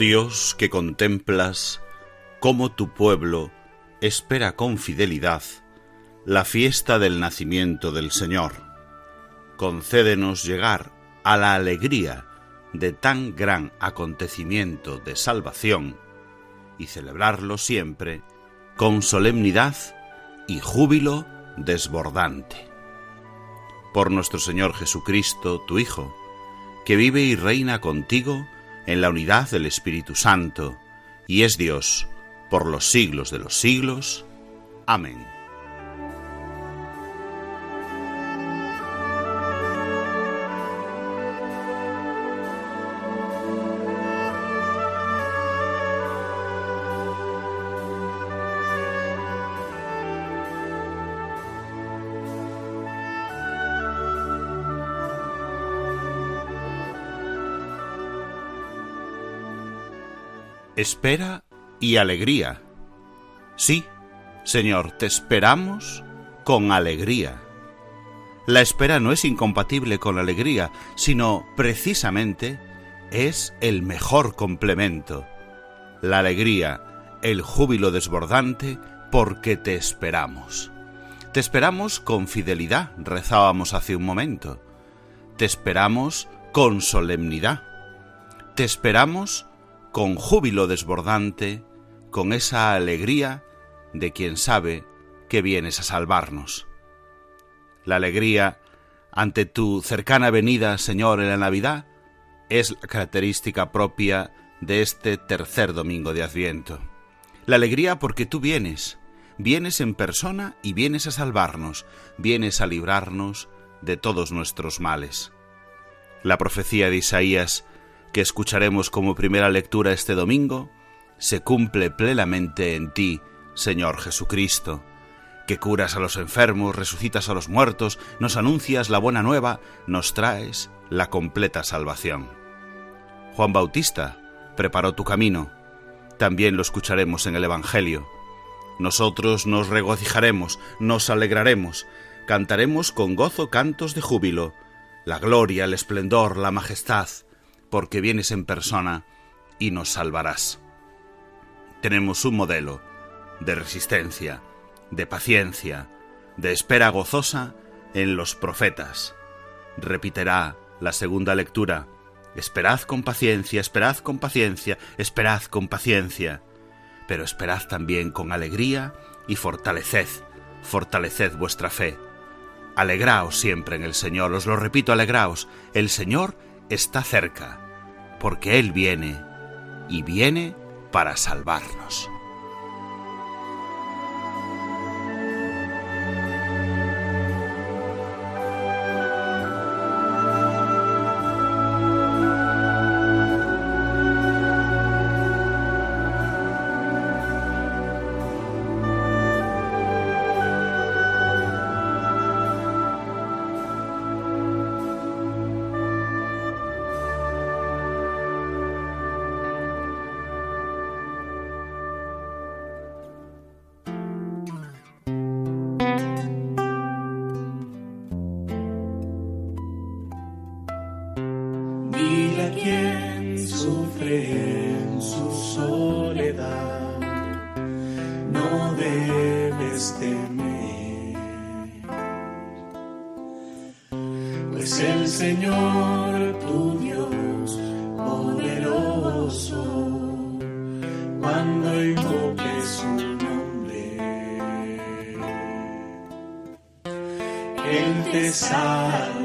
Dios que contemplas cómo tu pueblo espera con fidelidad la fiesta del nacimiento del Señor, concédenos llegar a la alegría de tan gran acontecimiento de salvación y celebrarlo siempre con solemnidad y júbilo desbordante. Por nuestro Señor Jesucristo, tu Hijo, que vive y reina contigo, en la unidad del Espíritu Santo, y es Dios por los siglos de los siglos. Amén. Espera y alegría. Sí, Señor, te esperamos con alegría. La espera no es incompatible con la alegría, sino precisamente es el mejor complemento. La alegría, el júbilo desbordante, porque te esperamos. Te esperamos con fidelidad, rezábamos hace un momento. Te esperamos con solemnidad. Te esperamos con júbilo desbordante, con esa alegría de quien sabe que vienes a salvarnos. La alegría ante tu cercana venida, Señor, en la Navidad, es la característica propia de este tercer domingo de Adviento. La alegría porque tú vienes, vienes en persona y vienes a salvarnos, vienes a librarnos de todos nuestros males. La profecía de Isaías que escucharemos como primera lectura este domingo, se cumple plenamente en ti, Señor Jesucristo, que curas a los enfermos, resucitas a los muertos, nos anuncias la buena nueva, nos traes la completa salvación. Juan Bautista preparó tu camino, también lo escucharemos en el Evangelio. Nosotros nos regocijaremos, nos alegraremos, cantaremos con gozo cantos de júbilo, la gloria, el esplendor, la majestad, porque vienes en persona y nos salvarás. Tenemos un modelo de resistencia, de paciencia, de espera gozosa en los profetas. Repiterá la segunda lectura. Esperad con paciencia, esperad con paciencia, esperad con paciencia. Pero esperad también con alegría y fortaleced, fortaleced vuestra fe. Alegraos siempre en el Señor, os lo repito, alegraos. El Señor está cerca, porque Él viene y viene para salvarnos. quien sufre en su soledad. No debes temer, pues el Señor tu Dios poderoso, cuando invoques su nombre, Él te salva.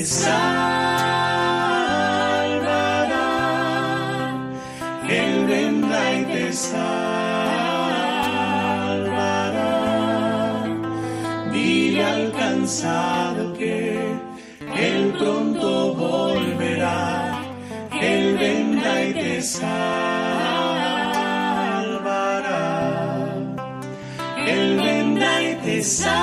Te salvará. Él vendrá y te salvará. Dile al cansado que Él pronto volverá. Él vendrá y te salvará. Él vendrá y te salvará.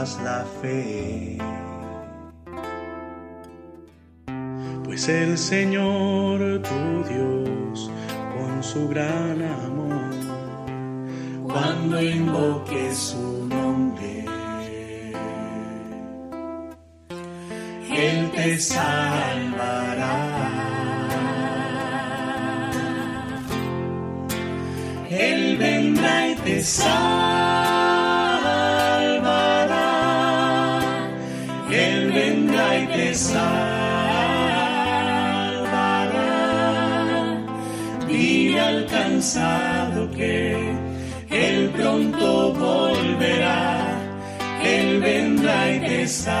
La fe. Pues el Señor tu Dios, con su gran amor, cuando invoque su nombre, Él te salvará. Él vendrá y te salvará. Cansado que Él pronto volverá. Él vendrá y te salvará.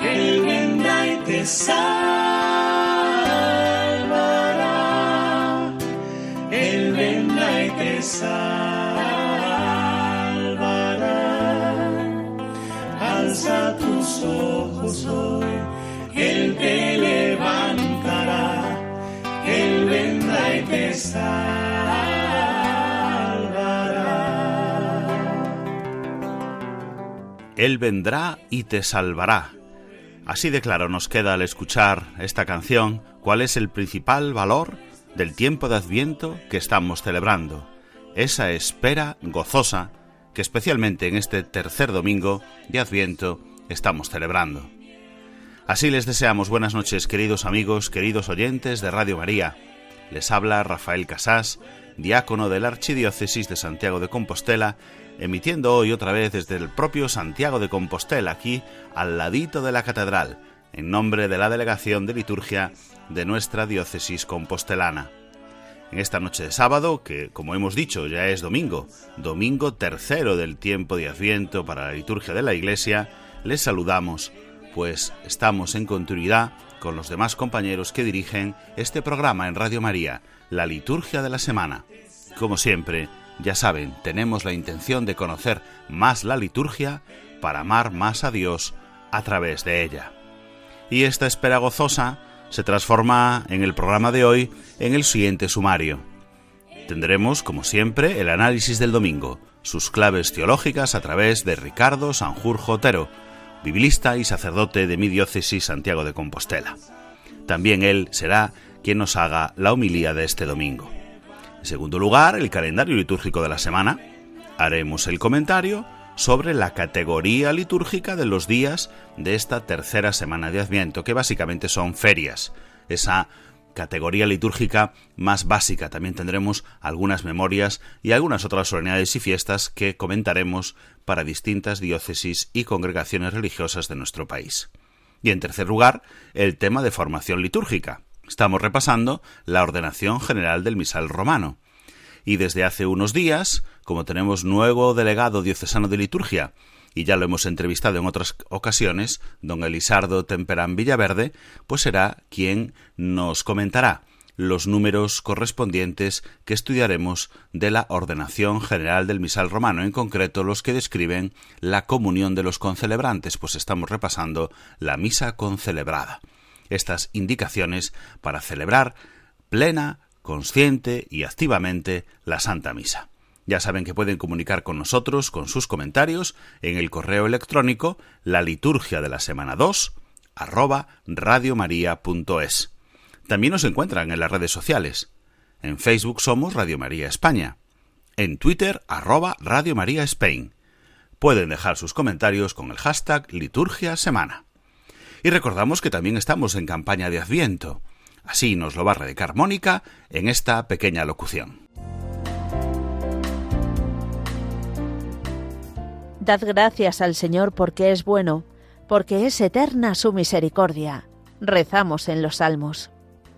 Él vendrá y te salvará. Él vendrá y te salvará. Alza tus ojos hoy, salvará. Él vendrá y te salvará. Así de claro nos queda al escuchar esta canción cuál es el principal valor del tiempo de Adviento que estamos celebrando, esa espera gozosa que especialmente en este tercer domingo de Adviento estamos celebrando. Así les deseamos buenas noches queridos amigos, queridos oyentes de Radio María. Les habla Rafael Casás, diácono de la Archidiócesis de Santiago de Compostela, emitiendo hoy otra vez desde el propio Santiago de Compostela, aquí al ladito de la catedral, en nombre de la Delegación de Liturgia de nuestra diócesis compostelana. En esta noche de sábado, que como hemos dicho ya es domingo, domingo tercero del tiempo de Adviento para la liturgia de la Iglesia, les saludamos, pues estamos en continuidad con los demás compañeros que dirigen este programa en Radio María, la liturgia de la semana. Como siempre, ya saben, tenemos la intención de conocer más la liturgia para amar más a Dios a través de ella. Y esta espera gozosa se transforma en el programa de hoy en el siguiente sumario. Tendremos, como siempre, el análisis del domingo, sus claves teológicas a través de Ricardo Sanjurjo Otero, biblista y sacerdote de mi diócesis Santiago de Compostela. También él será quien nos haga la homilía de este domingo. En segundo lugar, el calendario litúrgico de la semana. Haremos el comentario sobre la categoría litúrgica de los días de esta tercera semana de Adviento, que básicamente son ferias. Esa categoría litúrgica más básica. También tendremos algunas memorias y algunas otras solemnidades y fiestas que comentaremos para distintas diócesis y congregaciones religiosas de nuestro país. Y en tercer lugar, el tema de formación litúrgica. Estamos repasando la ordenación general del misal romano. Y desde hace unos días, como tenemos nuevo delegado diocesano de liturgia, y ya lo hemos entrevistado en otras ocasiones, don Elisardo Temperán Villaverde, pues será quien nos comentará los números correspondientes que estudiaremos de la ordenación general del misal romano, en concreto los que describen la comunión de los concelebrantes, pues estamos repasando la misa concelebrada. Estas indicaciones para celebrar plena, consciente y activamente la Santa Misa. Ya saben que pueden comunicar con nosotros con sus comentarios en el correo electrónico la liturgia de la semana 2 arroba radiomaria.es. También nos encuentran en las redes sociales. En Facebook somos Radio María España. En Twitter arroba Radio María Spain. Pueden dejar sus comentarios con el hashtag liturgia semana. Y recordamos que también estamos en campaña de Adviento. Así nos lo va a radicar Mónica en esta pequeña locución. Dad gracias al Señor porque es bueno, porque es eterna su misericordia. Rezamos en los salmos.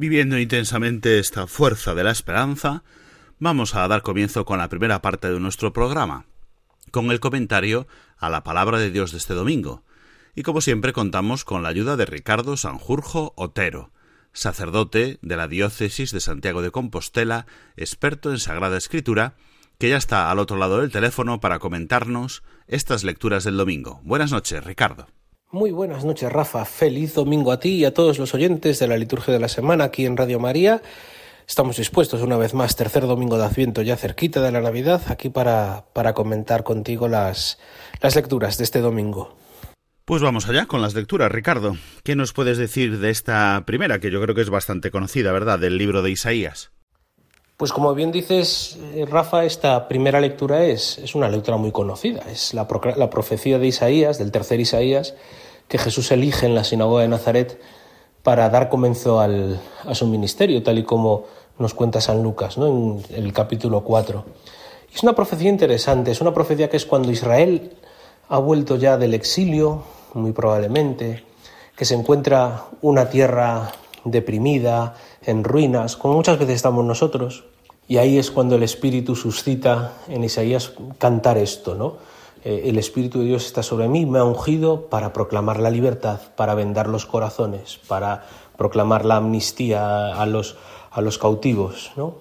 Viviendo intensamente esta fuerza de la esperanza, vamos a dar comienzo con la primera parte de nuestro programa, con el comentario a la palabra de Dios de este domingo. Y como siempre contamos con la ayuda de Ricardo Sanjurjo Otero, sacerdote de la diócesis de Santiago de Compostela, experto en Sagrada Escritura que ya está al otro lado del teléfono para comentarnos estas lecturas del domingo. Buenas noches, Ricardo. Muy buenas noches, Rafa. Feliz domingo a ti y a todos los oyentes de la liturgia de la semana aquí en Radio María. Estamos dispuestos una vez más, tercer domingo de Adviento, ya cerquita de la Navidad, aquí para, para comentar contigo las, las lecturas de este domingo. Pues vamos allá con las lecturas, Ricardo. ¿Qué nos puedes decir de esta primera, que yo creo que es bastante conocida, ¿verdad?, del libro de Isaías? Pues como bien dices, eh, Rafa, esta primera lectura es, es una lectura muy conocida. Es la, profecía de Isaías, del tercer Isaías, que Jesús elige en la sinagoga de Nazaret para dar comienzo al, a su ministerio, tal y como nos cuenta San Lucas ¿no? en el capítulo 4. Es una profecía interesante, es una profecía que es cuando Israel ha vuelto ya del exilio, muy probablemente, que se encuentra una tierra deprimida, en ruinas, como muchas veces estamos nosotros. Y ahí es cuando el Espíritu suscita en Isaías cantar esto, ¿no? Eh, el Espíritu de Dios está sobre mí, me ha ungido para proclamar la libertad, para vendar los corazones, para proclamar la amnistía a los, a los cautivos, ¿no?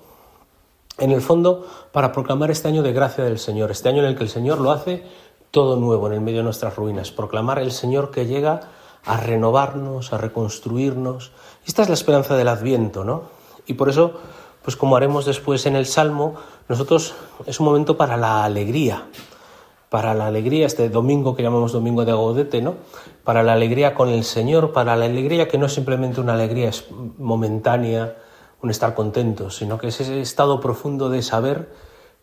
En el fondo, para proclamar este año de gracia del Señor, este año en el que el Señor lo hace todo nuevo en el medio de nuestras ruinas, proclamar el Señor que llega a renovarnos, a reconstruirnos. Esta es la esperanza del Adviento, ¿no? Y por eso, pues como haremos después en el Salmo, nosotros es un momento para la alegría, para la alegría, este domingo que llamamos Domingo de Gaudete, ¿no? Para la alegría con el Señor, para la alegría que no es simplemente una alegría momentánea, un estar contentos, sino que es ese estado profundo de saber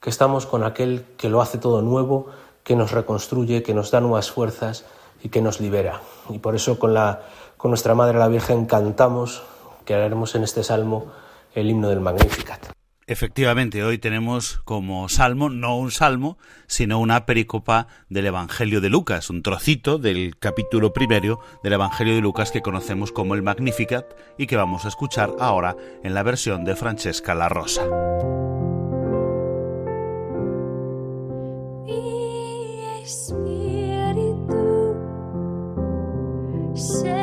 que estamos con aquel que lo hace todo nuevo, que nos reconstruye, que nos da nuevas fuerzas y que nos libera. Y por eso con, la, con nuestra Madre la Virgen cantamos, que haremos en este salmo, el himno del Magnificat. Efectivamente, hoy tenemos como salmo, no un salmo, sino una pericopa del Evangelio de Lucas, un trocito del capítulo primero del Evangelio de Lucas que conocemos como el Magnificat y que vamos a escuchar ahora en la versión de Francesca La Rosa. sun.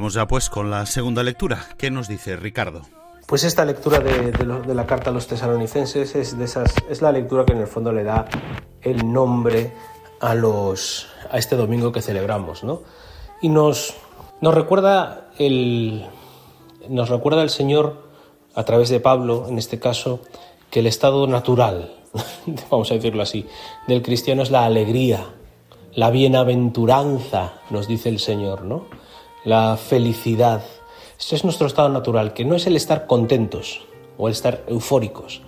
Vamos ya pues con la segunda lectura. ¿Qué nos dice Ricardo? Pues esta lectura de, la carta a los tesalonicenses es, de esas, es la lectura que en el fondo le da el nombre a, los, a este domingo que celebramos. ¿no? Y nos, nos, recuerda el, nos recuerda el Señor, a través de Pablo en este caso, que el estado natural, vamos a decirlo así, del cristiano es la alegría, la bienaventuranza, nos dice el Señor, ¿no? La felicidad. Este es nuestro estado natural, que no es el estar contentos o el estar eufóricos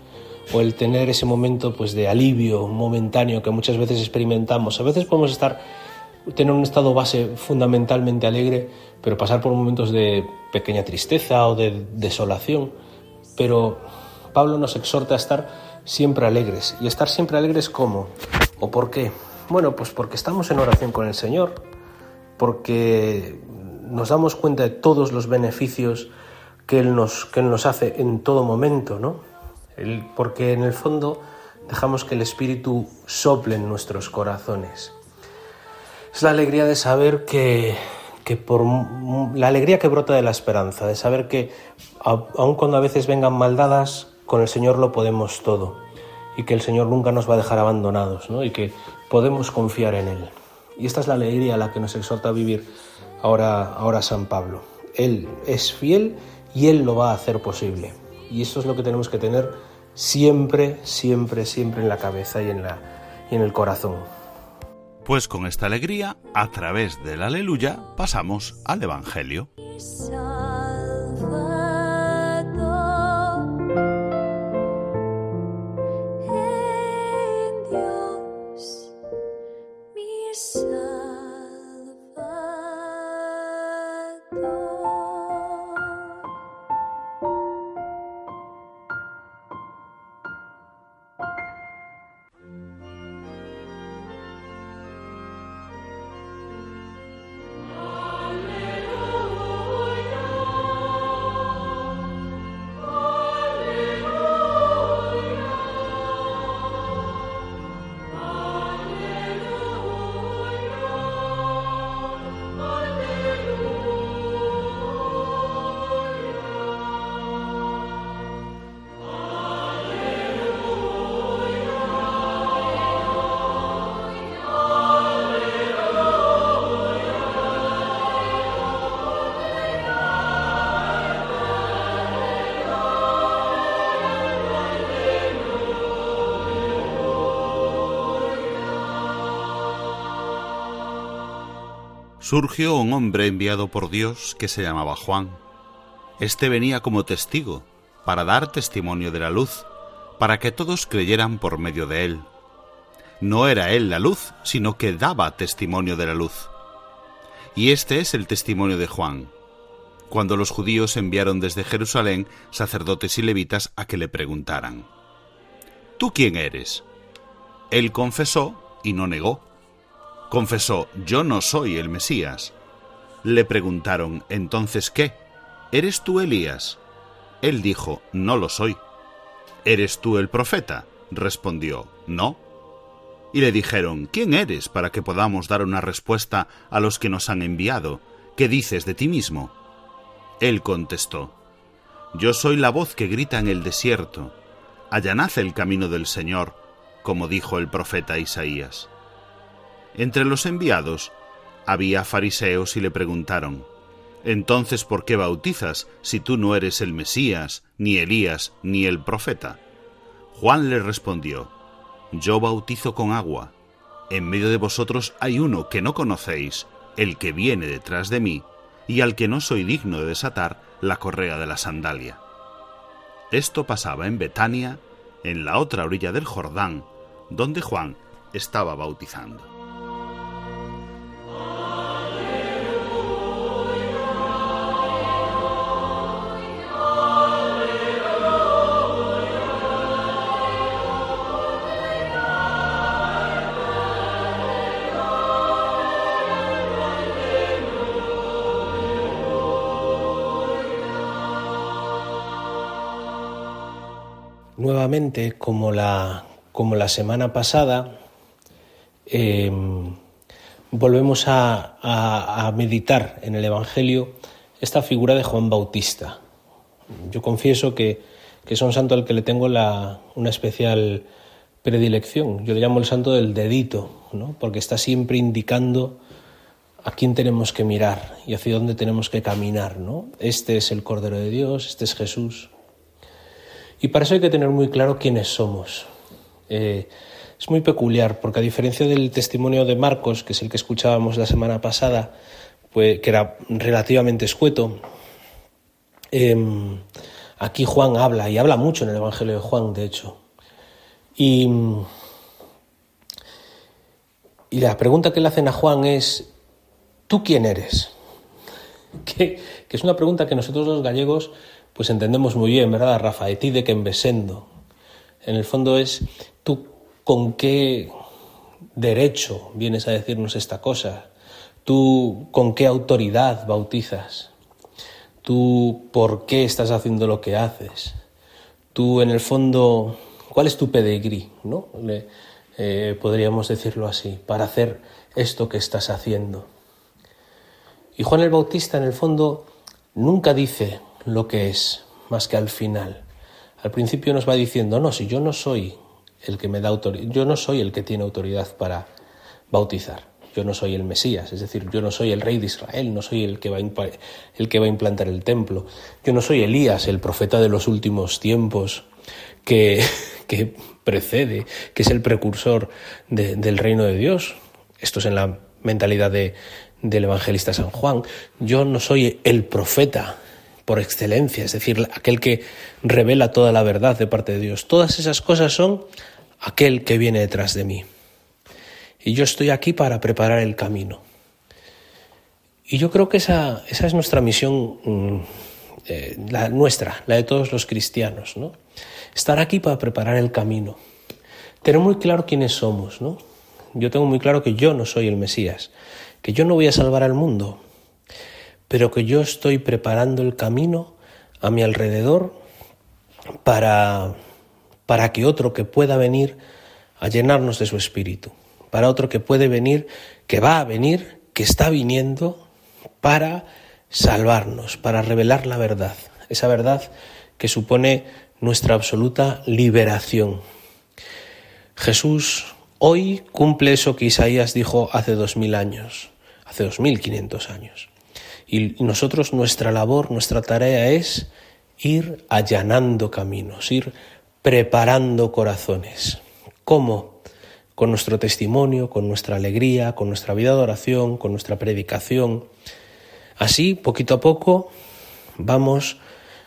o el tener ese momento pues de alivio momentáneo que muchas veces experimentamos. A veces podemos estar tener un estado base fundamentalmente alegre, pero pasar por momentos de pequeña tristeza o de desolación. Pero Pablo nos exhorta a estar siempre alegres. ¿Y estar siempre alegres cómo? ¿O por qué? Bueno, pues porque estamos en oración con el Señor, porque nos damos cuenta de todos los beneficios que Él nos, que nos hace en todo momento, ¿no? porque en el fondo dejamos que el Espíritu sople en nuestros corazones. Es la alegría de saber que, que por la alegría que brota de la esperanza, de saber que aun cuando a veces vengan maldadas, con el Señor lo podemos todo y que el Señor nunca nos va a dejar abandonados ¿no? y que podemos confiar en Él. Y esta es la alegría a la que nos exhorta a vivir ahora, ahora San Pablo. Él es fiel y Él lo va a hacer posible. Y eso es lo que tenemos que tener siempre, siempre, siempre en la cabeza y en, la, y en el corazón. Pues con esta alegría, a través del aleluya, pasamos al Evangelio. Surgió un hombre enviado por Dios que se llamaba Juan. Este venía como testigo, para dar testimonio de la luz, para que todos creyeran por medio de él. No era él la luz, sino que daba testimonio de la luz. Y este es el testimonio de Juan. Cuando los judíos enviaron desde Jerusalén sacerdotes y levitas a que le preguntaran, ¿Tú quién eres? Él confesó y no negó confesó, yo no soy el Mesías. Le preguntaron, entonces, ¿qué? ¿Eres tú Elías? Él dijo, No lo soy. ¿Eres tú el profeta? Respondió, No. Y le dijeron, ¿quién eres para que podamos dar una respuesta a los que nos han enviado? ¿Qué dices de ti mismo? Él contestó, Yo soy la voz que grita en el desierto, allanad el camino del Señor, como dijo el profeta Isaías. Entre los enviados había fariseos y le preguntaron, Entonces, ¿por qué bautizas si tú no eres el Mesías, ni Elías, ni el profeta? Juan le respondió, Yo bautizo con agua. En medio de vosotros hay uno que no conocéis, el que viene detrás de mí, y al que no soy digno de desatar la correa de la sandalia. Esto pasaba en Betania, en la otra orilla del Jordán, donde Juan estaba bautizando. Como la, como la semana pasada, em, volvemos a, a, meditar en el Evangelio esta figura de Juan Bautista. Yo confieso que, que es un santo al que le tengo una especial predilección. Yo le llamo el santo del dedito, ¿no? porque está siempre indicando a quién tenemos que mirar y hacia dónde tenemos que caminar. ¿no? Este es el Cordero de Dios, este es Jesús. Y para eso hay que tener muy claro quiénes somos. Eh, es muy peculiar, porque a diferencia del testimonio de Marcos, que es el que escuchábamos la semana pasada, pues, que era relativamente escueto, em, aquí Juan habla, y habla mucho en el Evangelio de Juan, de hecho. Y, la pregunta que le hacen a Juan es, ¿tú quién eres? Que es una pregunta que nosotros los gallegos pues entendemos muy bien, ¿verdad, Rafa? De ti de que embesendo. En el fondo es tú con qué derecho vienes a decirnos esta cosa, tú con qué autoridad bautizas, tú por qué estás haciendo lo que haces, tú en el fondo, ¿cuál es tu pedigrí? ¿no? Eh, podríamos decirlo así, para hacer esto que estás haciendo. Y Juan el Bautista en el fondo nunca dice, lo que es, más que al final. Al principio nos va diciendo, no, si yo no soy el que me da autoridad, yo no soy el que tiene autoridad para bautizar. Yo no soy el Mesías, es decir, yo no soy el rey de Israel, no soy el que va a, el que va a implantar el templo. Yo no soy Elías, el profeta de los últimos tiempos, que, que precede, que es el precursor del reino de Dios. Esto es en la mentalidad de, del evangelista San Juan. Yo no soy el profeta por excelencia, es decir, aquel que revela toda la verdad de parte de Dios. Todas esas cosas son aquel que viene detrás de mí. Y yo estoy aquí para preparar el camino. Y yo creo que esa, esa es nuestra misión, mm, eh, la nuestra, la de todos los cristianos, ¿no? Estar aquí para preparar el camino. Tener muy claro quiénes somos, ¿no? Yo tengo muy claro que yo no soy el Mesías, que yo no voy a salvar al mundo, pero que yo estoy preparando el camino a mi alrededor para, para que otro que pueda venir a llenarnos de su espíritu, para otro que puede venir, que va a venir, que está viniendo para salvarnos, para revelar la verdad, esa verdad que supone nuestra absoluta liberación. Jesús hoy cumple eso que Isaías dijo hace dos mil años, hace dos mil quinientos años. Y nosotros nuestra labor, nuestra tarea es ir allanando caminos, ir preparando corazones. ¿Cómo? Con nuestro testimonio, con nuestra alegría, con nuestra vida de oración, con nuestra predicación. Así, poquito a poco, vamos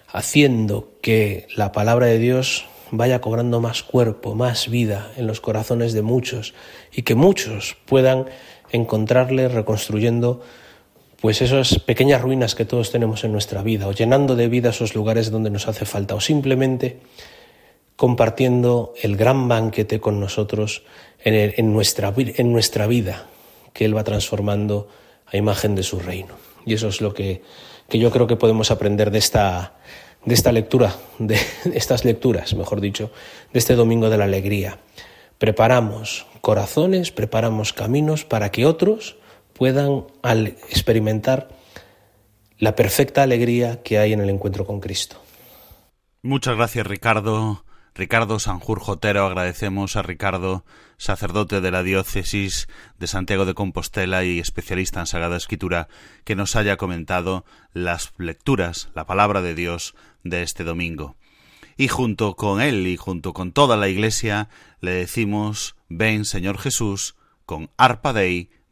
haciendo que la palabra de Dios vaya cobrando más cuerpo, más vida en los corazones de muchos y que muchos puedan encontrarle reconstruyendo pues esas pequeñas ruinas que todos tenemos en nuestra vida, o llenando de vida esos lugares donde nos hace falta, o simplemente compartiendo el gran banquete con nosotros en, nuestra, en nuestra vida, que Él va transformando a imagen de su reino. Y eso es lo que que yo creo que podemos aprender de esta, de esta lectura, de estas lecturas, mejor dicho, de este Domingo de la Alegría. Preparamos corazones, preparamos caminos para que otros puedan al experimentar la perfecta alegría que hay en el encuentro con Cristo. Muchas gracias, Ricardo. Ricardo Sanjur Jotero, agradecemos a Ricardo, sacerdote de la diócesis de Santiago de Compostela y especialista en Sagrada Escritura, que nos haya comentado las lecturas, la palabra de Dios de este domingo. Y junto con él y junto con toda la Iglesia le decimos, ven Señor Jesús, con arpa dei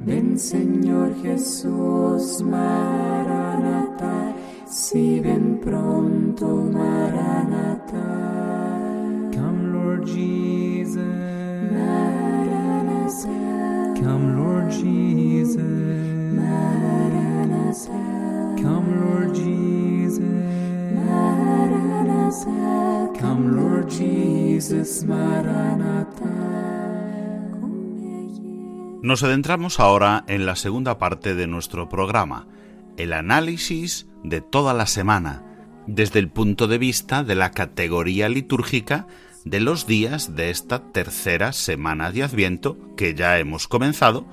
Ven Señor Jesús. Si ven pronto, Maranata. Come, Lord Jesus. Maranatha. Come, Lord Jesus. Maranatha. Come, Lord Jesus. Maranatha. Come, Lord Jesus. Maranatha. Nos adentramos ahora en la segunda parte de nuestro programa, el análisis de toda la semana, desde el punto de vista de la categoría litúrgica de los días de esta tercera semana de Adviento que ya hemos comenzado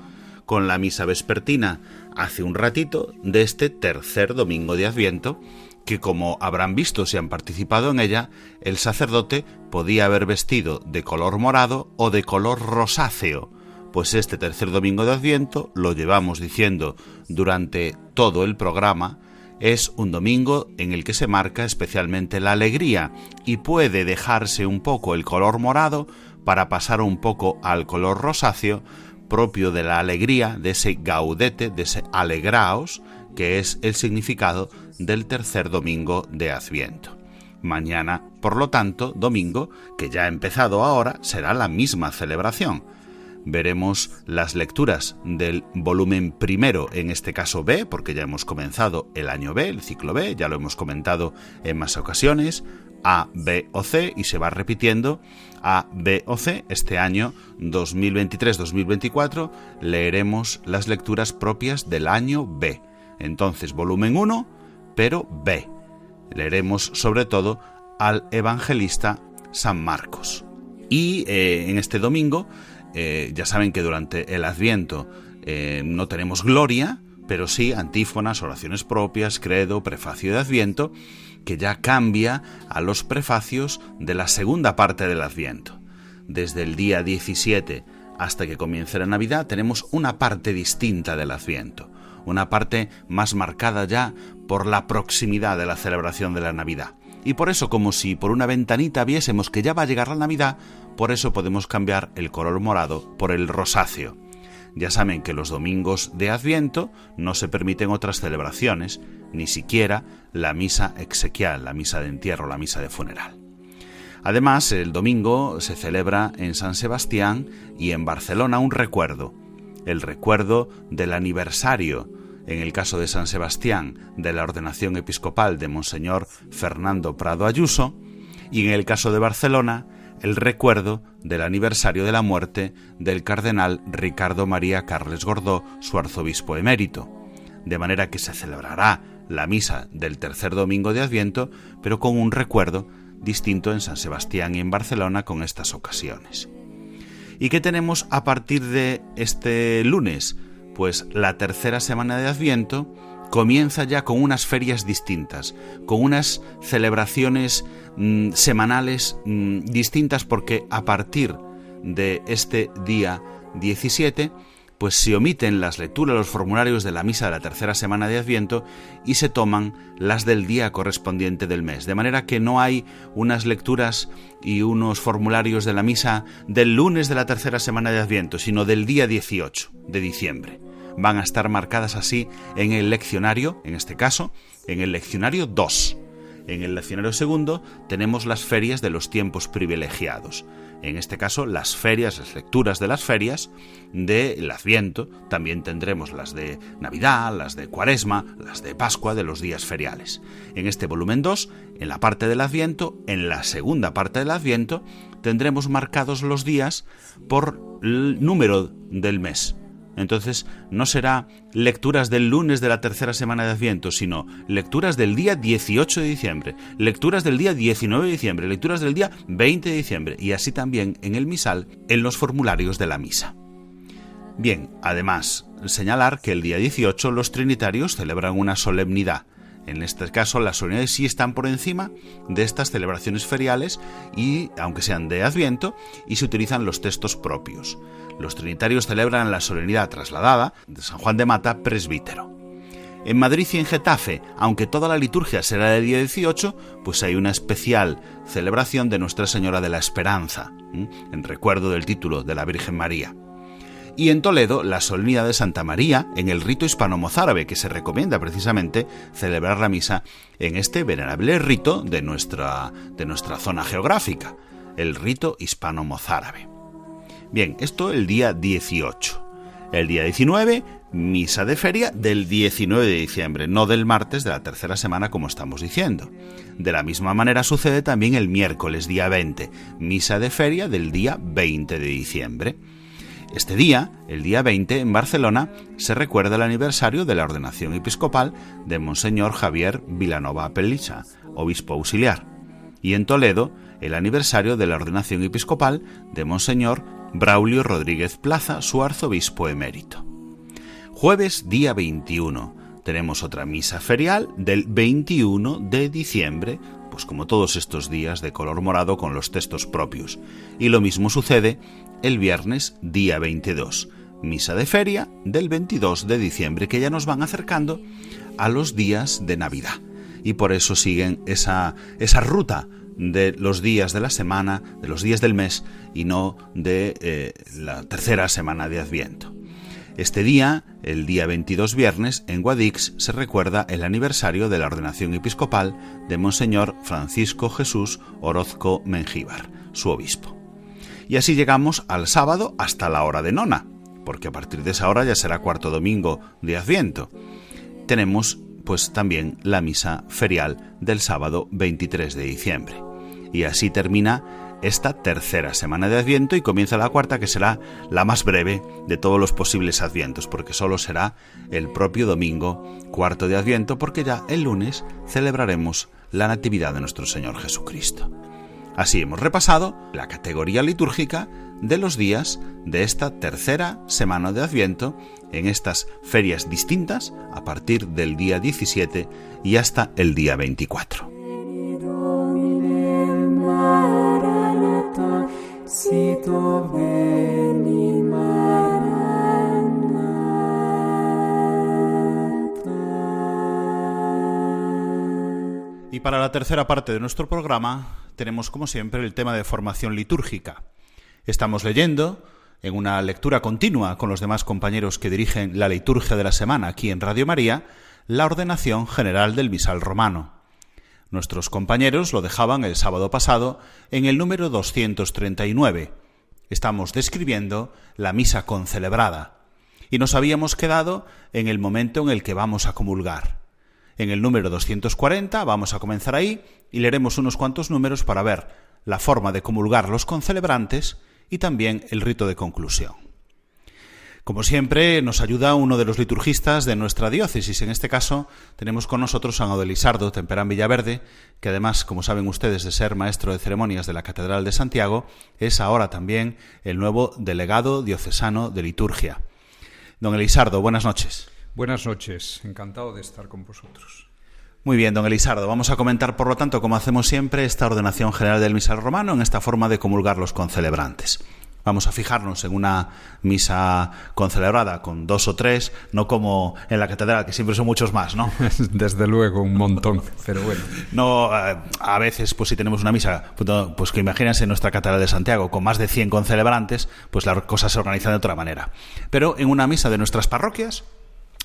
con la misa vespertina. Hace un ratito de este tercer domingo de Adviento que como habrán visto si han participado en ella, el sacerdote podía haber vestido de color morado o de color rosáceo, pues este tercer domingo de Adviento, lo llevamos diciendo durante todo el programa, es un domingo en el que se marca especialmente la alegría y puede dejarse un poco el color morado para pasar un poco al color rosáceo propio de la alegría, de ese gaudete, de ese alegraos, que es el significado del tercer domingo de Adviento. Mañana, por lo tanto, domingo, que ya ha empezado ahora, será la misma celebración veremos las lecturas del volumen primero, en este caso B, porque ya hemos comenzado el año B, el ciclo B, ya lo hemos comentado en más ocasiones, A, B o C, y se va repitiendo A, B o C. Este año 2023-2024 leeremos las lecturas propias del año B. Entonces, volumen 1, pero B. Leeremos sobre todo al evangelista San Marcos. Y eh, en este domingo eh, ya saben que durante el Adviento eh, no tenemos gloria, pero sí antífonas, oraciones propias, credo, prefacio de Adviento, que ya cambia a los prefacios de la segunda parte del Adviento. Desde el día 17 hasta que comience la Navidad tenemos una parte distinta del Adviento, una parte más marcada ya por la proximidad de la celebración de la Navidad. Y por eso, como si por una ventanita viésemos que ya va a llegar la Navidad, por eso podemos cambiar el color morado por el rosáceo. Ya saben que los domingos de Adviento no se permiten otras celebraciones, ni siquiera la misa exequial, la misa de entierro, la misa de funeral. Además, el domingo se celebra en San Sebastián y en Barcelona un recuerdo, el recuerdo del aniversario, en el caso de San Sebastián, de la ordenación episcopal de Monseñor Fernando Prado Ayuso, y en el caso de Barcelona, el recuerdo del aniversario de la muerte del cardenal Ricardo María Carles Gordó, su arzobispo emérito, de manera que se celebrará la misa del tercer domingo de Adviento, pero con un recuerdo distinto en San Sebastián y en Barcelona con estas ocasiones. ¿Y qué tenemos a partir de este lunes? Pues la tercera semana de Adviento, comienza ya con unas ferias distintas, con unas celebraciones mm, semanales mm, distintas porque a partir de este día 17 pues se omiten las lecturas, los formularios de la misa de la tercera semana de Adviento y se toman las del día correspondiente del mes. De manera que no hay unas lecturas y unos formularios de la misa del lunes de la tercera semana de Adviento, sino del día 18 de diciembre van a estar marcadas así en el leccionario, en este caso, en el leccionario 2. En el leccionario segundo tenemos las ferias de los tiempos privilegiados. En este caso, las ferias, las lecturas de las ferias del Adviento. También tendremos las de Navidad, las de Cuaresma, las de Pascua, de los días feriales. En este volumen 2, en la parte del Adviento, en la segunda parte del Adviento, tendremos marcados los días por el número del mes. Entonces no será lecturas del lunes de la tercera semana de Adviento, sino lecturas del día 18 de diciembre, lecturas del día 19 de diciembre, lecturas del día 20 de diciembre y así también en el misal en los formularios de la misa. Bien, además, señalar que el día 18 los trinitarios celebran una solemnidad. En este caso, las solemnidades sí están por encima de estas celebraciones feriales y, aunque sean de Adviento, y se utilizan los textos propios. Los trinitarios celebran la solemnidad trasladada de San Juan de Mata, presbítero. En Madrid y en Getafe, aunque toda la liturgia será del día 18, pues hay una especial celebración de Nuestra Señora de la Esperanza, en recuerdo del título de la Virgen María. Y en Toledo, la solemnidad de Santa María, en el rito hispano-mozárabe, que se recomienda precisamente celebrar la misa en este venerable rito de nuestra, de nuestra zona geográfica, el rito hispano-mozárabe. Bien, esto el día 18. El día 19, misa de feria del 19 de diciembre, no del martes de la tercera semana como estamos diciendo. De la misma manera sucede también el miércoles día 20, misa de feria del día 20 de diciembre. Este día, el día 20, en Barcelona, se recuerda el aniversario de la ordenación episcopal de Monseñor Javier Vilanova Pelicha, obispo auxiliar, y en Toledo, el aniversario de la ordenación episcopal de Monseñor Braulio Rodríguez Plaza, su arzobispo emérito. Jueves día 21 tenemos otra misa ferial del 21 de diciembre, pues como todos estos días de color morado con los textos propios. Y lo mismo sucede el viernes día 22, misa de feria del 22 de diciembre, que ya nos van acercando a los días de Navidad. Y por eso siguen esa, esa ruta de los días de la semana, de los días del mes y no de eh, la tercera semana de Adviento. Este día, el día 22 viernes, en Guadix se recuerda el aniversario de la ordenación episcopal de Monseñor Francisco Jesús Orozco Mengíbar, su obispo. Y así llegamos al sábado hasta la hora de nona, porque a partir de esa hora ya será cuarto domingo de Adviento. Tenemos pues también la misa ferial del sábado 23 de diciembre. Y así termina esta tercera semana de Adviento y comienza la cuarta que será la más breve de todos los posibles Advientos, porque solo será el propio domingo cuarto de Adviento, porque ya el lunes celebraremos la Natividad de nuestro Señor Jesucristo. Así hemos repasado la categoría litúrgica de los días de esta tercera semana de Adviento en estas ferias distintas a partir del día 17 y hasta el día 24. Y para la tercera parte de nuestro programa tenemos como siempre el tema de formación litúrgica. Estamos leyendo en una lectura continua con los demás compañeros que dirigen la liturgia de la semana aquí en Radio María, la ordenación general del misal romano. Nuestros compañeros lo dejaban el sábado pasado en el número 239. Estamos describiendo la misa concelebrada y nos habíamos quedado en el momento en el que vamos a comulgar. En el número 240 vamos a comenzar ahí y leeremos unos cuantos números para ver la forma de comulgar los concelebrantes y también el rito de conclusión. Como siempre, nos ayuda uno de los liturgistas de nuestra diócesis. En este caso, tenemos con nosotros a Odelisardo Temperán Villaverde, que además, como saben ustedes, de ser maestro de ceremonias de la Catedral de Santiago, es ahora también el nuevo delegado diocesano de liturgia. Don Elisardo, buenas noches. Buenas noches, encantado de estar con vosotros. Muy bien, don Elisardo. Vamos a comentar, por lo tanto, como hacemos siempre, esta ordenación general del misal romano en esta forma de comulgar los concelebrantes. Vamos a fijarnos en una misa concelebrada con dos o tres, no como en la catedral, que siempre son muchos más, ¿no? Desde luego, un montón, pero bueno. No, eh, a veces, pues si tenemos una misa, pues, pues que imagínense nuestra catedral de Santiago, con más de 100 concelebrantes, pues las cosas se organizan de otra manera. Pero en una misa de nuestras parroquias,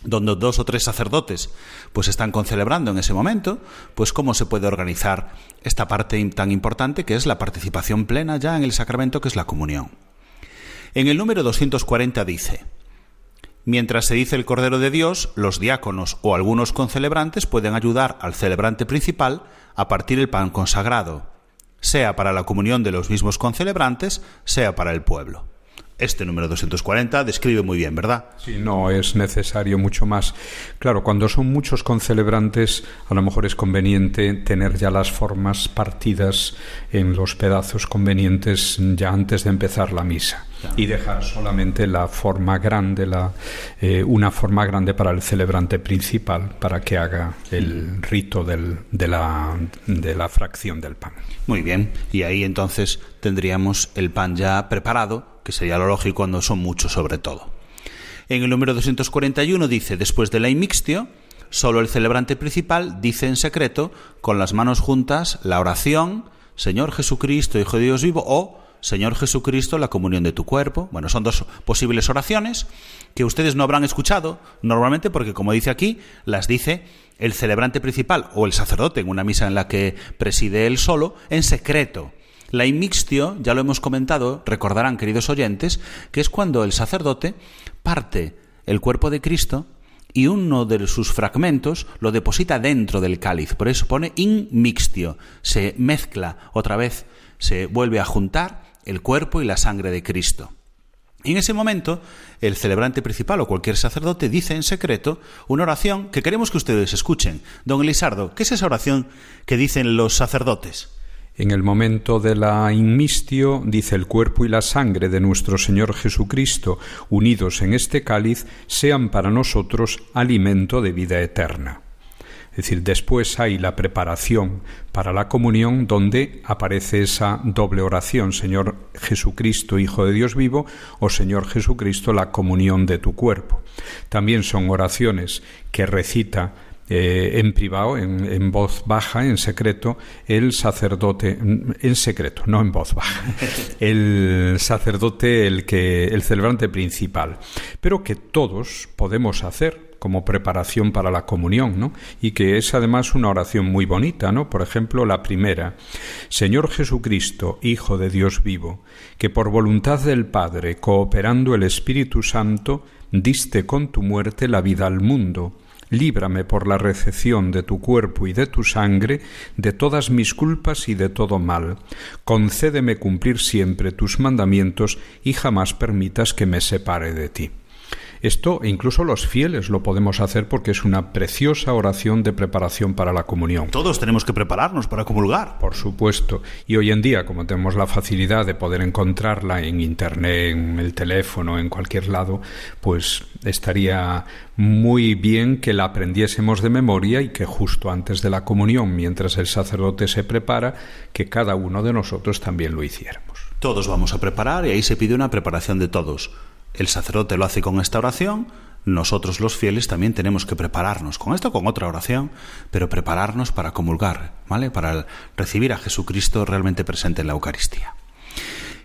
donde dos o tres sacerdotes pues están concelebrando en ese momento, pues cómo se puede organizar esta parte tan importante que es la participación plena ya en el sacramento que es la comunión. En el número 240 dice, Mientras se dice el Cordero de Dios, los diáconos o algunos concelebrantes pueden ayudar al celebrante principal a partir el pan consagrado, sea para la comunión de los mismos concelebrantes, sea para el pueblo. Este número 240 describe muy bien, ¿verdad? Sí, no es necesario mucho más. Claro, cuando son muchos concelebrantes, a lo mejor es conveniente tener ya las formas partidas en los pedazos convenientes ya antes de empezar la misa y dejar solamente la forma grande, la, eh, una forma grande para el celebrante principal, para que haga el rito del, de, la, de la fracción del pan. Muy bien, y ahí entonces tendríamos el pan ya preparado, que sería lo lógico cuando son muchos sobre todo. En el número 241 dice, después de la inmixtio, solo el celebrante principal dice en secreto, con las manos juntas, la oración, Señor Jesucristo, Hijo de Dios vivo, o Señor Jesucristo, la comunión de tu cuerpo. Bueno, son dos posibles oraciones que ustedes no habrán escuchado normalmente porque, como dice aquí, las dice el celebrante principal o el sacerdote en una misa en la que preside él solo, en secreto. La inmixtio, ya lo hemos comentado, recordarán, queridos oyentes, que es cuando el sacerdote parte el cuerpo de Cristo y uno de sus fragmentos lo deposita dentro del cáliz. Por eso pone inmixtio. Se mezcla otra vez, se vuelve a juntar el cuerpo y la sangre de Cristo. Y en ese momento, el celebrante principal o cualquier sacerdote dice en secreto una oración que queremos que ustedes escuchen. Don Elisardo, ¿qué es esa oración que dicen los sacerdotes? En el momento de la inmistio, dice el cuerpo y la sangre de nuestro Señor Jesucristo, unidos en este cáliz, sean para nosotros alimento de vida eterna. Es decir, después hay la preparación para la comunión donde aparece esa doble oración, Señor Jesucristo, Hijo de Dios vivo, o Señor Jesucristo, la comunión de tu cuerpo. También son oraciones que recita eh, en privado, en, en, voz baja, en secreto, el sacerdote, en secreto, no en voz baja, el sacerdote, el que, el celebrante principal, pero que todos podemos hacer como preparación para la comunión, ¿no? Y que es además una oración muy bonita, ¿no? Por ejemplo, la primera, Señor Jesucristo, Hijo de Dios vivo, que por voluntad del Padre, cooperando el Espíritu Santo, diste con tu muerte la vida al mundo líbrame por la recepción de tu cuerpo y de tu sangre de todas mis culpas y de todo mal. Concédeme cumplir siempre tus mandamientos y jamás permitas que me separe de ti. Esto incluso los fieles lo podemos hacer porque es una preciosa oración de preparación para la comunión. Todos tenemos que prepararnos para comulgar. Por supuesto. Y hoy en día, como tenemos la facilidad de poder encontrarla en Internet, en el teléfono, en cualquier lado, pues estaría muy bien que la aprendiésemos de memoria y que justo antes de la comunión, mientras el sacerdote se prepara, que cada uno de nosotros también lo hiciéramos. Todos vamos a preparar y ahí se pide una preparación de todos. El sacerdote lo hace con esta oración, nosotros los fieles también tenemos que prepararnos con esto, con otra oración, pero prepararnos para comulgar, ¿vale? Para recibir a Jesucristo realmente presente en la Eucaristía.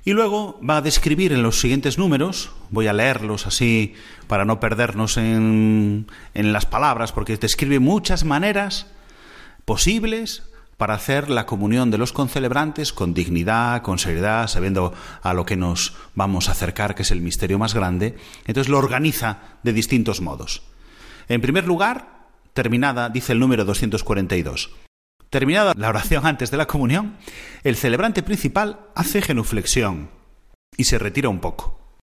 Y luego va a describir en los siguientes números, voy a leerlos así para no perdernos en, en las palabras, porque describe muchas maneras posibles para hacer la comunión de los concelebrantes con dignidad, con seriedad, sabiendo a lo que nos vamos a acercar, que es el misterio más grande. Entonces lo organiza de distintos modos. En primer lugar, terminada, dice el número 242. Terminada la oración antes de la comunión, el celebrante principal hace genuflexión y se retira un poco.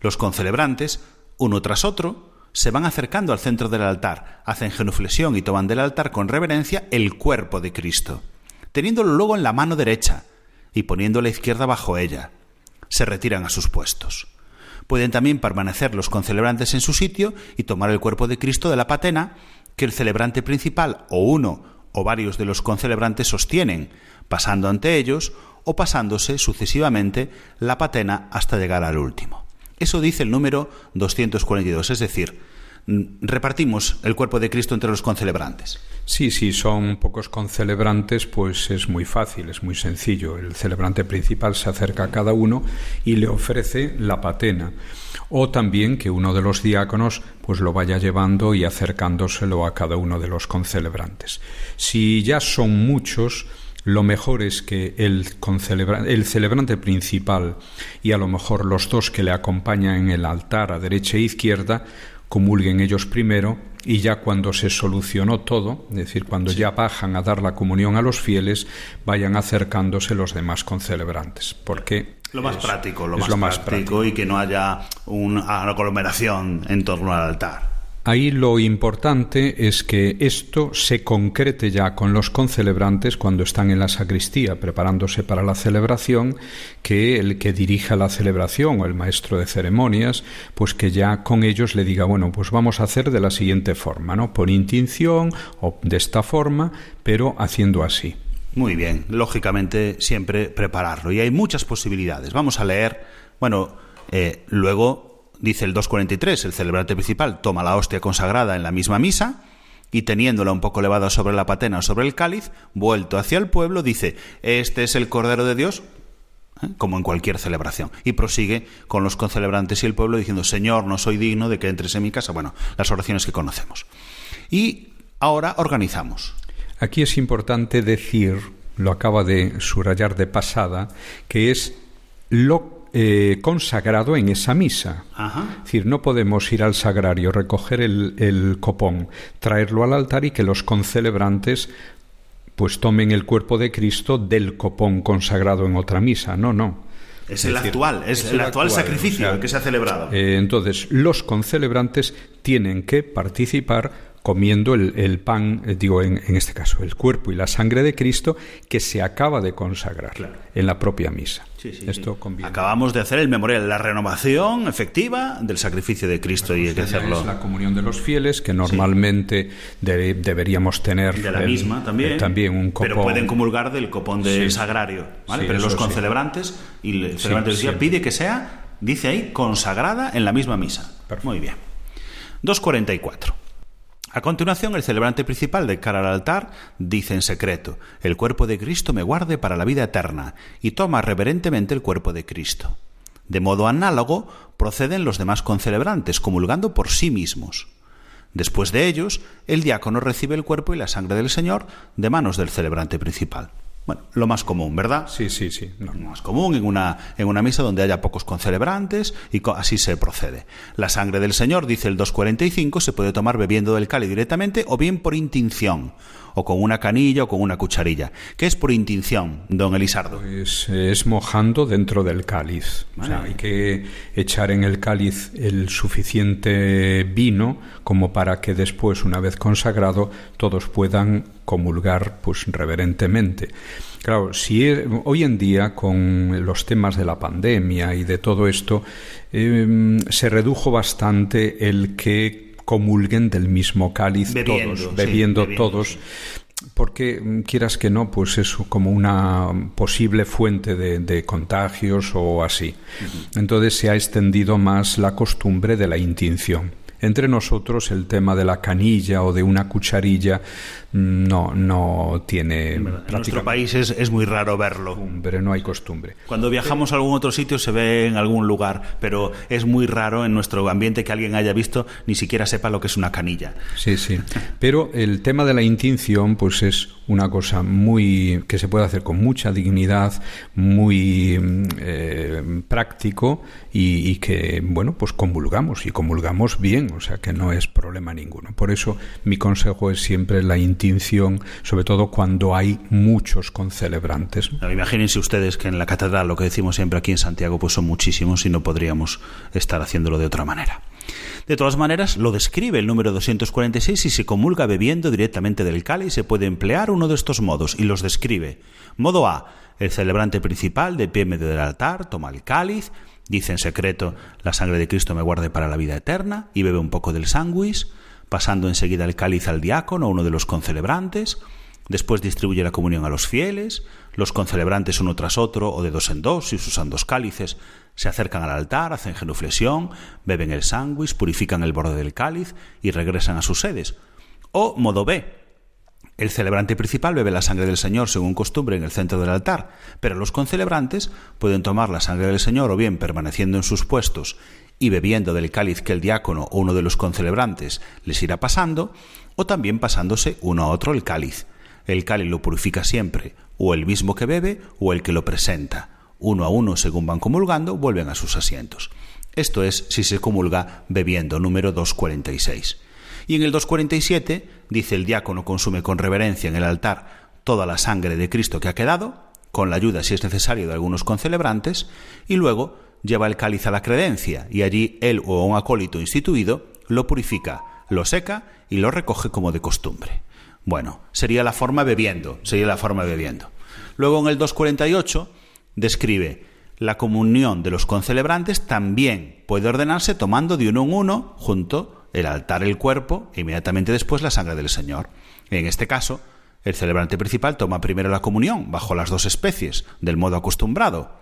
Los concelebrantes, uno tras otro, se van acercando al centro del altar, hacen genuflexión y toman del altar con reverencia el cuerpo de Cristo, teniéndolo luego en la mano derecha y poniendo la izquierda bajo ella. Se retiran a sus puestos. Pueden también permanecer los concelebrantes en su sitio y tomar el cuerpo de Cristo de la patena que el celebrante principal o uno o varios de los concelebrantes sostienen, pasando ante ellos, o pasándose sucesivamente la patena hasta llegar al último. Eso dice el número 242, es decir, repartimos el cuerpo de Cristo entre los concelebrantes. Sí, si son pocos concelebrantes, pues es muy fácil, es muy sencillo. El celebrante principal se acerca a cada uno y le ofrece la patena. O también que uno de los diáconos pues lo vaya llevando y acercándoselo a cada uno de los concelebrantes. Si ya son muchos, lo mejor es que el, el, celebrante principal y a lo mejor los dos que le acompañan en el altar a derecha e izquierda comulguen ellos primero y ya cuando se solucionó todo, es decir, cuando ya bajan a dar la comunión a los fieles, vayan acercándose los demás concelebrantes, porque lo más es, práctico, lo es más, lo más práctico, y que no haya una aglomeración en torno al altar. Ahí lo importante es que esto se concrete ya con los concelebrantes cuando están en la sacristía preparándose para la celebración, que el que dirija la celebración o el maestro de ceremonias, pues que ya con ellos le diga, bueno, pues vamos a hacer de la siguiente forma, ¿no? Por intinción o de esta forma, pero haciendo así. Muy bien, lógicamente siempre prepararlo. Y hay muchas posibilidades. Vamos a leer, bueno, eh, luego dice el 243, el celebrante principal toma la hostia consagrada en la misma misa y teniéndola un poco elevada sobre la patena o sobre el cáliz, vuelto hacia el pueblo, dice, este es el Cordero de Dios, ¿eh? como en cualquier celebración. Y prosigue con los concelebrantes y el pueblo diciendo, Señor, no soy digno de que entres en mi casa. Bueno, las oraciones que conocemos. Y ahora organizamos. Aquí es importante decir, lo acaba de subrayar de pasada, que es lo eh, consagrado en esa misa. Ajá. Es decir, no podemos ir al sagrario, recoger el, el, copón, traerlo al altar y que los concelebrantes pues tomen el cuerpo de Cristo del copón consagrado en otra misa. No, no. Es, es el decir, actual, es, es el, el, actual, sacrificio o sea, que se ha celebrado. Eh, entonces, los concelebrantes tienen que participar comiendo el, el pan, eh, digo en, en, este caso, el cuerpo y la sangre de Cristo que se acaba de consagrar claro. en la propia misa. Sí, sí, Esto sí. Acabamos de hacer el memorial, la renovación efectiva del sacrificio de Cristo y hay que hacerlo. Es la comunión de los fieles que normalmente de, deberíamos tener. De la el, misma también. Eh, también un copón. Pero pueden comulgar del copón del sagrario, ¿vale? Pero los concelebrantes y el celebrante de pide que sea, dice ahí, consagrada en la misma misa. Perfecto. Muy bien. 244. A continuación, el celebrante principal de cara al altar dice en secreto, el cuerpo de Cristo me guarde para la vida eterna, y toma reverentemente el cuerpo de Cristo. De modo análogo, proceden los demás concelebrantes, comulgando por sí mismos. Después de ellos, el diácono recibe el cuerpo y la sangre del Señor de manos del celebrante principal. Bueno, lo más común, ¿verdad? Sí, sí, sí. No. Lo más común en una, en una misa donde haya pocos concelebrantes y co así se procede. La sangre del Señor, dice el 245, se puede tomar bebiendo del cáliz directamente o bien por intinción, o con una canilla o con una cucharilla. ¿Qué es por intinción, don Elisardo? Pues es mojando dentro del cáliz. Vale. O sea, hay que echar en el cáliz el suficiente vino como para que después, una vez consagrado, todos puedan comulgar pues reverentemente. Claro, si es, hoy en día con los temas de la pandemia y de todo esto eh, se redujo bastante el que comulguen del mismo cáliz bebiendo, todos, bebiendo, sí, bebiendo todos. Sí. Porque quieras que no, pues es como una posible fuente de, de contagios o así. Uh -huh. Entonces se ha extendido más la costumbre de la intinción entre nosotros el tema de la canilla o de una cucharilla no, no tiene en nuestro país es, es, muy raro verlo. Pero no hay costumbre. Cuando viajamos a algún otro sitio se ve en algún lugar pero es muy raro en nuestro ambiente que alguien haya visto ni siquiera sepa lo que es una canilla. Sí, sí. Pero el tema de la intinción pues es una cosa muy que se puede hacer con mucha dignidad muy eh, práctico y, y que bueno pues comulgamos y comulgamos bien o sea que no es problema ninguno. Por eso mi consejo es siempre la intinción, sobre todo cuando hay muchos concelebrantes. Imagínense ustedes que en la catedral, lo que decimos siempre aquí en Santiago, pues son muchísimos y no podríamos estar haciéndolo de otra manera. De todas maneras, lo describe el número 246 y se comulga bebiendo directamente del cáliz se puede emplear uno de estos modos y los describe. Modo A. El celebrante principal, de pie medio del altar, toma el cáliz, Dice en secreto, la sangre de Cristo me guarde para la vida eterna, y bebe un poco del sándwich, pasando enseguida el cáliz al diácono, uno de los concelebrantes. Después distribuye la comunión a los fieles, los concelebrantes uno tras otro o de dos en dos, si usan dos cálices, se acercan al altar, hacen genuflexión, beben el sándwich, purifican el borde del cáliz y regresan a sus sedes. O modo B. El celebrante principal bebe la sangre del Señor según costumbre en el centro del altar, pero los concelebrantes pueden tomar la sangre del Señor o bien permaneciendo en sus puestos y bebiendo del cáliz que el diácono o uno de los concelebrantes les irá pasando, o también pasándose uno a otro el cáliz. El cáliz lo purifica siempre, o el mismo que bebe o el que lo presenta. Uno a uno, según van comulgando, vuelven a sus asientos. Esto es si se comulga bebiendo, número 246. Y en el 247 dice el diácono consume con reverencia en el altar toda la sangre de Cristo que ha quedado, con la ayuda, si es necesario, de algunos concelebrantes, y luego lleva el cáliz a la credencia, y allí él o un acólito instituido lo purifica, lo seca y lo recoge como de costumbre. Bueno, sería la forma bebiendo, sería la forma bebiendo. Luego en el 248 describe la comunión de los concelebrantes también puede ordenarse tomando de uno en uno junto el altar el cuerpo e inmediatamente después la sangre del Señor. En este caso, el celebrante principal toma primero la comunión bajo las dos especies, del modo acostumbrado,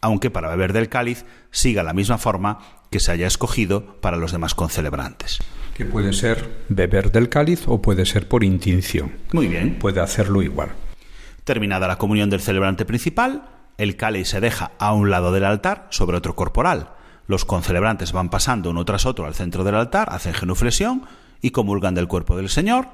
aunque para beber del cáliz siga la misma forma que se haya escogido para los demás concelebrantes. Que puede ser beber del cáliz o puede ser por intinción. Muy bien. Puede hacerlo igual. Terminada la comunión del celebrante principal, el cáliz se deja a un lado del altar sobre otro corporal. Los concelebrantes van pasando uno tras otro al centro del altar, hacen genuflexión y comulgan del cuerpo del Señor.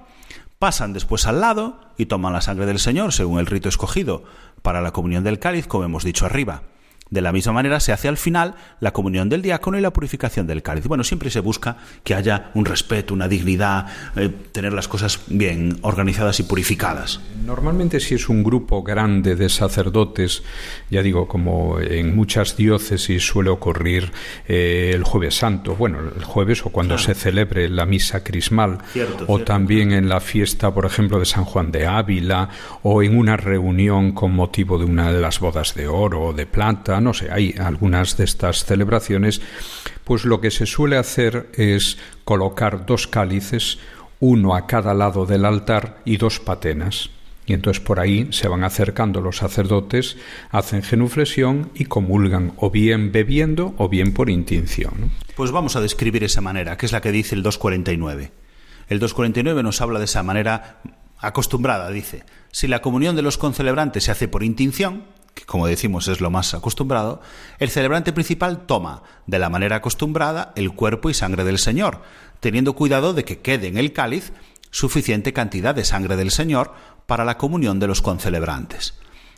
Pasan después al lado y toman la sangre del Señor según el rito escogido para la comunión del cáliz, como hemos dicho arriba. De la misma manera se hace al final la comunión del diácono y la purificación del cáliz. Bueno, siempre se busca que haya un respeto, una dignidad, eh, tener las cosas bien organizadas y purificadas. Normalmente si es un grupo grande de sacerdotes, ya digo, como en muchas diócesis suele ocurrir eh, el jueves santo, bueno, el jueves o cuando se celebre la misa crismal, Cierto, o cierto. también en la fiesta, por ejemplo, de San Juan de Ávila, o en una reunión con motivo de una de las bodas de oro o de plata, no sé, hay algunas de estas celebraciones, pues lo que se suele hacer es colocar dos cálices, uno a cada lado del altar y dos patenas. Y entonces por ahí se van acercando los sacerdotes, hacen genuflexión y comulgan o bien bebiendo o bien por intinción. Pues vamos a describir esa manera, que es la que dice el 249. El 249 nos habla de esa manera acostumbrada, dice. Si la comunión de los concelebrantes se hace por intinción, que como decimos es lo más acostumbrado, el celebrante principal toma, de la manera acostumbrada, el cuerpo y sangre del Señor, teniendo cuidado de que quede en el cáliz suficiente cantidad de sangre del Señor para la comunión de los concelebrantes.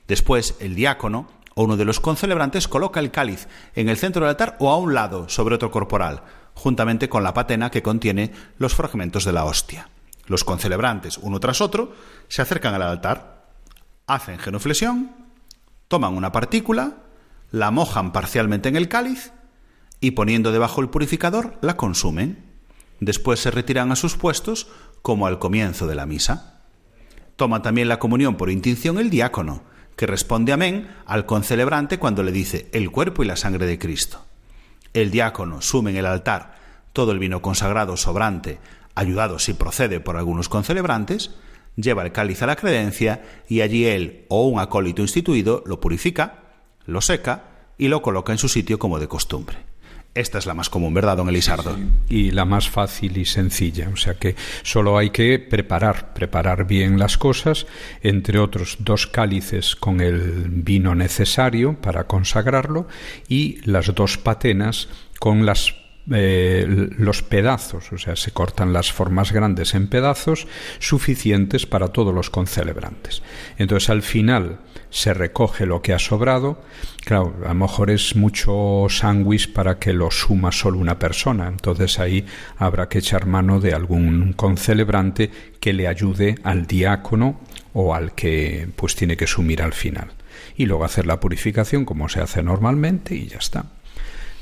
Después, el diácono o uno de los concelebrantes coloca el cáliz en el centro del altar o a un lado sobre otro corporal, juntamente con la patena que contiene los fragmentos de la hostia. Los concelebrantes, uno tras otro, se acercan al altar, hacen genuflexión, toman una partícula, la mojan parcialmente en el cáliz y poniendo debajo el purificador la consumen. Después se retiran a sus puestos como al comienzo de la misa. Toma también la comunión por intinción el diácono, que responde amén al concelebrante cuando le dice el cuerpo y la sangre de Cristo. El diácono sume en el altar todo el vino consagrado sobrante, ayudado si procede por algunos concelebrantes, lleva el cáliz a la credencia y allí él o un acólito instituido lo purifica, lo seca y lo coloca en su sitio como de costumbre. Esta es la más común, ¿verdad, don Elisardo? y la más fácil y sencilla. O sea que solo hay que preparar, preparar bien las cosas, entre otros dos cálices con el vino necesario para consagrarlo y las dos patenas con las eh, los pedazos, o sea, se cortan las formas grandes en pedazos suficientes para todos los concelebrantes. Entonces, al final se recoge lo que ha sobrado. Claro, a lo mejor es mucho sándwich para que lo suma solo una persona. Entonces ahí habrá que echar mano de algún concelebrante que le ayude al diácono o al que pues tiene que sumir al final. Y luego hacer la purificación como se hace normalmente y ya está.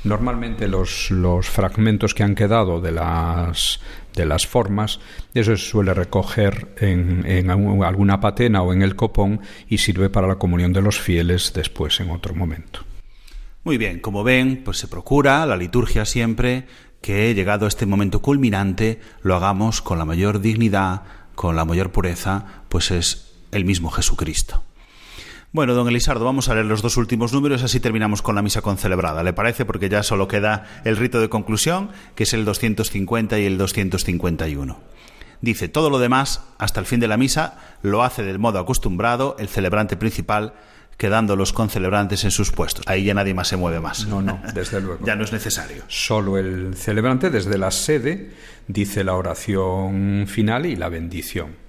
Normalmente los, los fragmentos que han quedado de las, de las formas, eso se suele recoger en, en alguna patena o en el copón y sirve para la comunión de los fieles después en otro momento. Muy bien, como ven, pues se procura la liturgia siempre que llegado este momento culminante lo hagamos con la mayor dignidad, con la mayor pureza, pues es el mismo Jesucristo. Bueno, don Elisardo, vamos a leer los dos últimos números, así terminamos con la misa concelebrada. ¿Le parece? Porque ya solo queda el rito de conclusión, que es el 250 y el 251. Dice, todo lo demás, hasta el fin de la misa, lo hace del modo acostumbrado el celebrante principal, quedando los concelebrantes en sus puestos. Ahí ya nadie más se mueve más. No, no, desde luego. ya no es necesario. Solo el celebrante desde la sede dice la oración final y la bendición.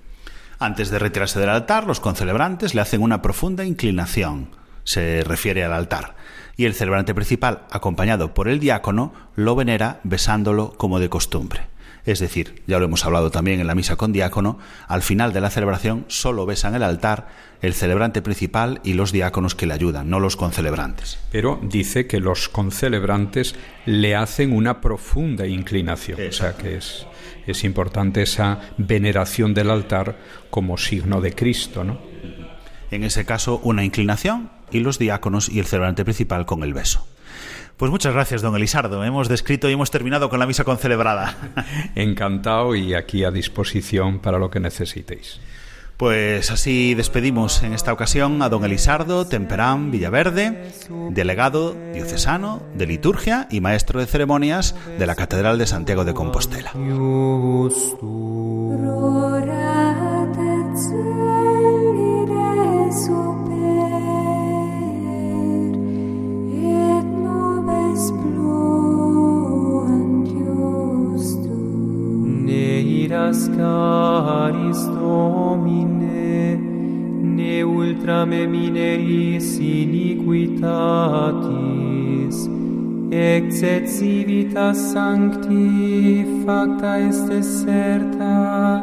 Antes de retirarse del altar, los concelebrantes le hacen una profunda inclinación, se refiere al altar, y el celebrante principal, acompañado por el diácono, lo venera besándolo como de costumbre. Es decir, ya lo hemos hablado también en la misa con diácono, al final de la celebración solo besan el altar el celebrante principal y los diáconos que le ayudan, no los concelebrantes. Pero dice que los concelebrantes le hacen una profunda inclinación, o sea que es, es importante esa veneración del altar como signo de Cristo, ¿no? En ese caso, una inclinación y los diáconos y el celebrante principal con el beso. Pues muchas gracias, don Elisardo. Hemos descrito y hemos terminado con la misa concelebrada. Encantado y aquí a disposición para lo que necesitéis. Pues así despedimos en esta ocasión a don Elisardo Temperán Villaverde, delegado diocesano de liturgia y maestro de ceremonias de la Catedral de Santiago de Compostela. Pascalis Domine, ne ultra me mineris iniquitatis, ex et civitas sancti facta est deserta,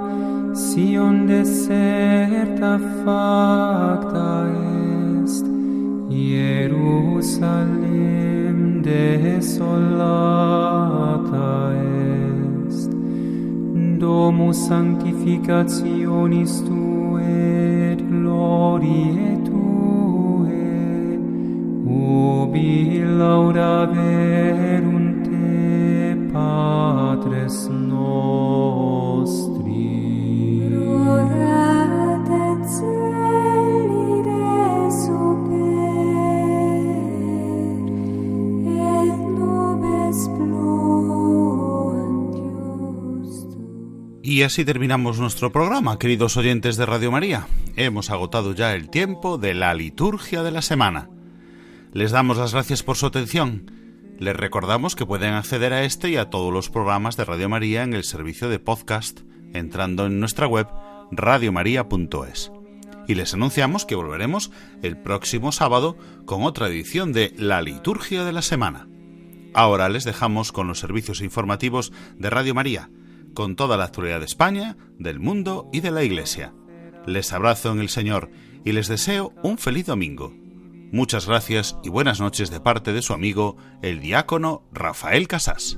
Sion deserta facta est, Jerusalem desolata est domus sanctificationis tue et gloriae tue. Ubi laudaverum te patres nostri Y así terminamos nuestro programa, queridos oyentes de Radio María. Hemos agotado ya el tiempo de la liturgia de la semana. Les damos las gracias por su atención. Les recordamos que pueden acceder a este y a todos los programas de Radio María en el servicio de podcast entrando en nuestra web radiomaria.es. Y les anunciamos que volveremos el próximo sábado con otra edición de La Liturgia de la Semana. Ahora les dejamos con los servicios informativos de Radio María, con toda la actualidad de España, del mundo y de la Iglesia. Les abrazo en el Señor y les deseo un feliz domingo. Muchas gracias y buenas noches de parte de su amigo, el diácono Rafael Casás.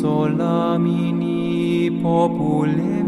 sola mini popule